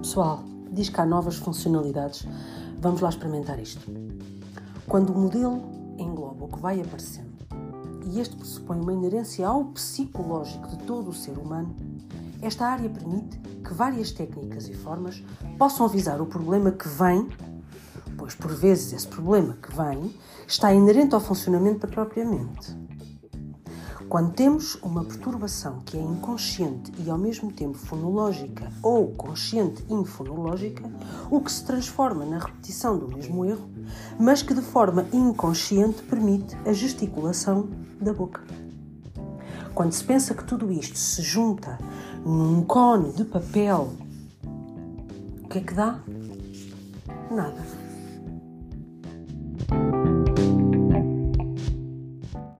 Pessoal, diz que há novas funcionalidades. Vamos lá experimentar isto. Quando o modelo engloba o que vai aparecendo e este pressupõe uma inerência ao psicológico de todo o ser humano, esta área permite que várias técnicas e formas possam avisar o problema que vem, pois por vezes esse problema que vem está inerente ao funcionamento da própria mente. Quando temos uma perturbação que é inconsciente e ao mesmo tempo fonológica ou consciente infonológica, o que se transforma na repetição do mesmo erro, mas que de forma inconsciente permite a gesticulação da boca. Quando se pensa que tudo isto se junta num cone de papel, o que é que dá? Nada.